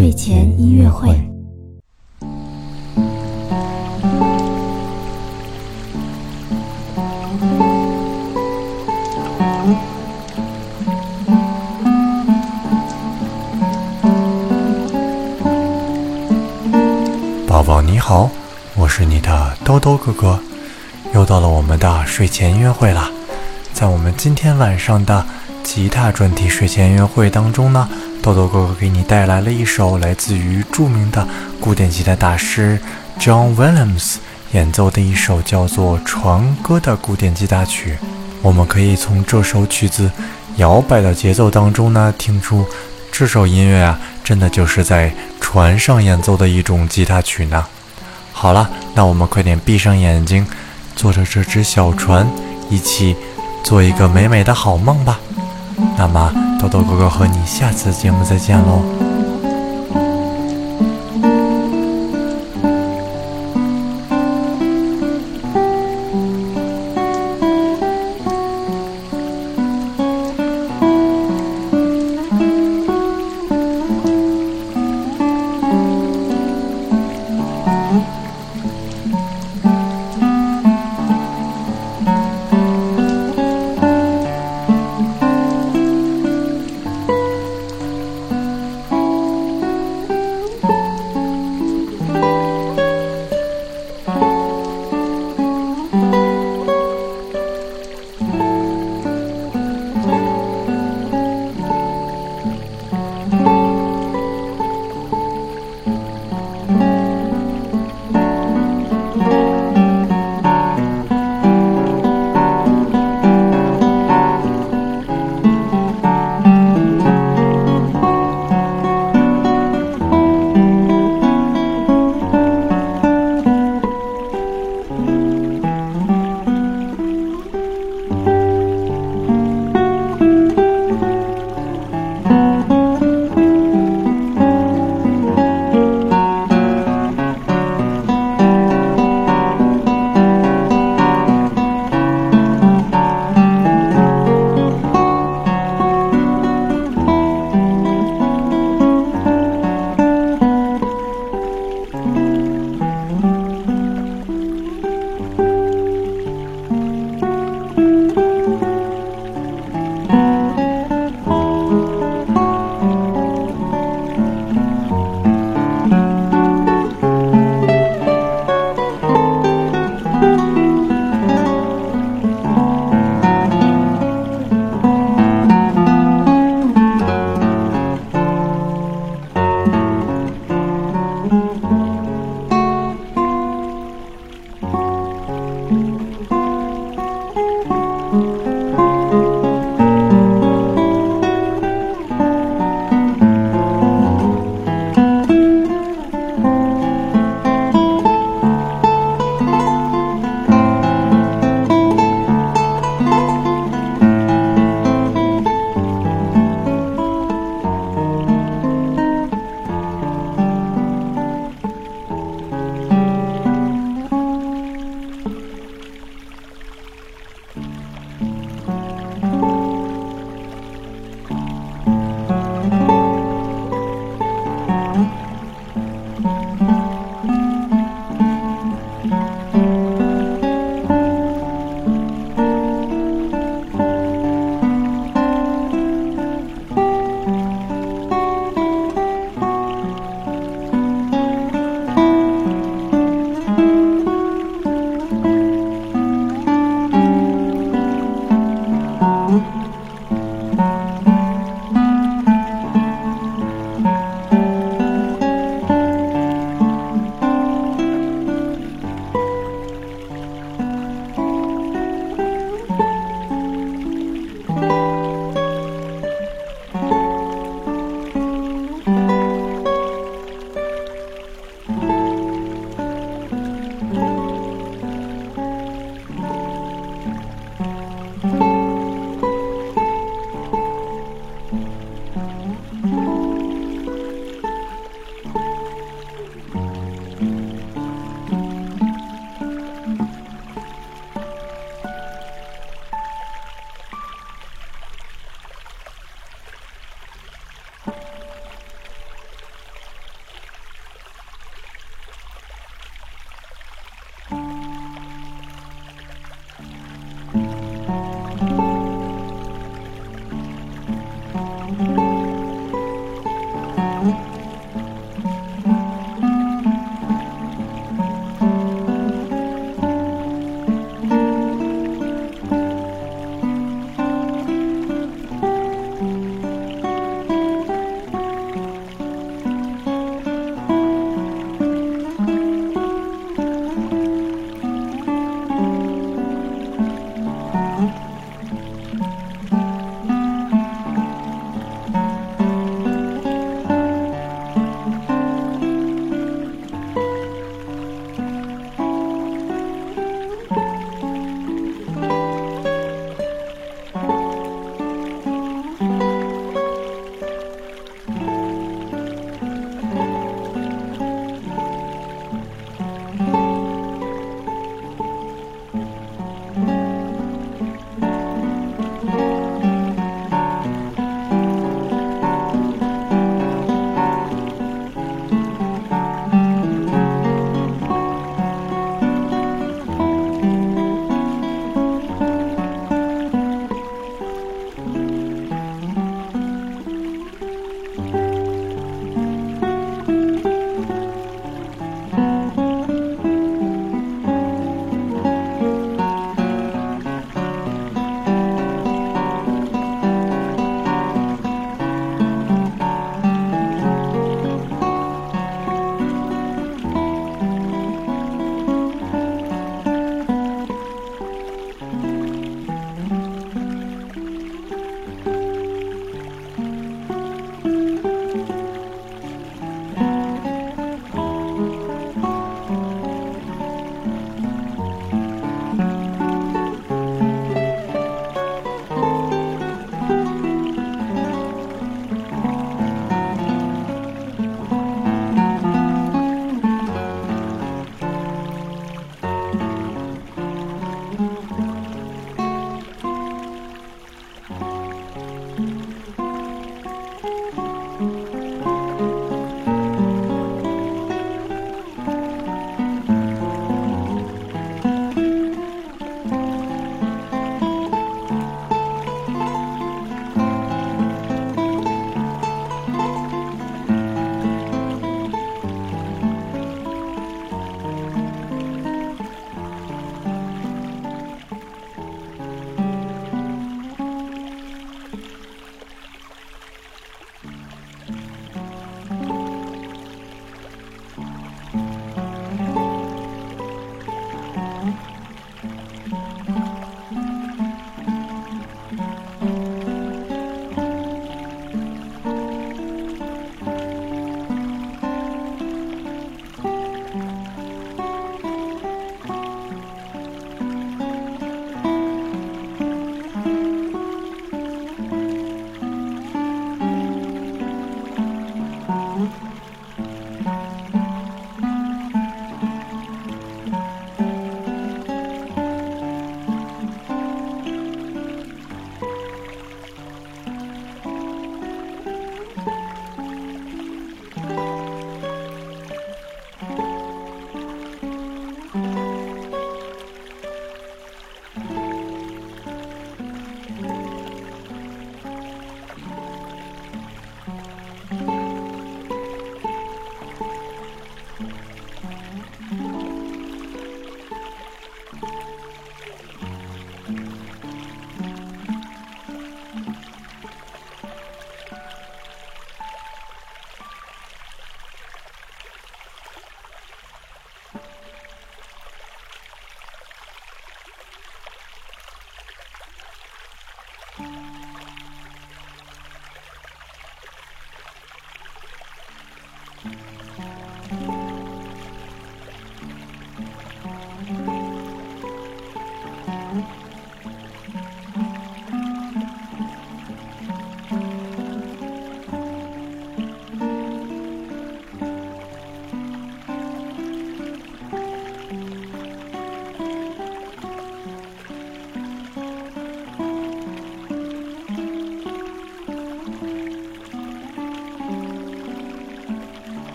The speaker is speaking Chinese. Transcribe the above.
睡前音乐会。宝宝你好，我是你的兜兜哥哥，又到了我们的睡前音乐会了。在我们今天晚上的吉他专题睡前音乐会当中呢，豆豆哥哥给你带来了一首来自于著名的古典吉他大师 John Williams 演奏的一首叫做《船歌》的古典吉他曲。我们可以从这首曲子摇摆的节奏当中呢，听出这首音乐啊，真的就是在船上演奏的一种吉他曲呢。好了，那我们快点闭上眼睛，坐着这只小船，一起做一个美美的好梦吧。那么，豆豆哥哥和你下次节目再见喽。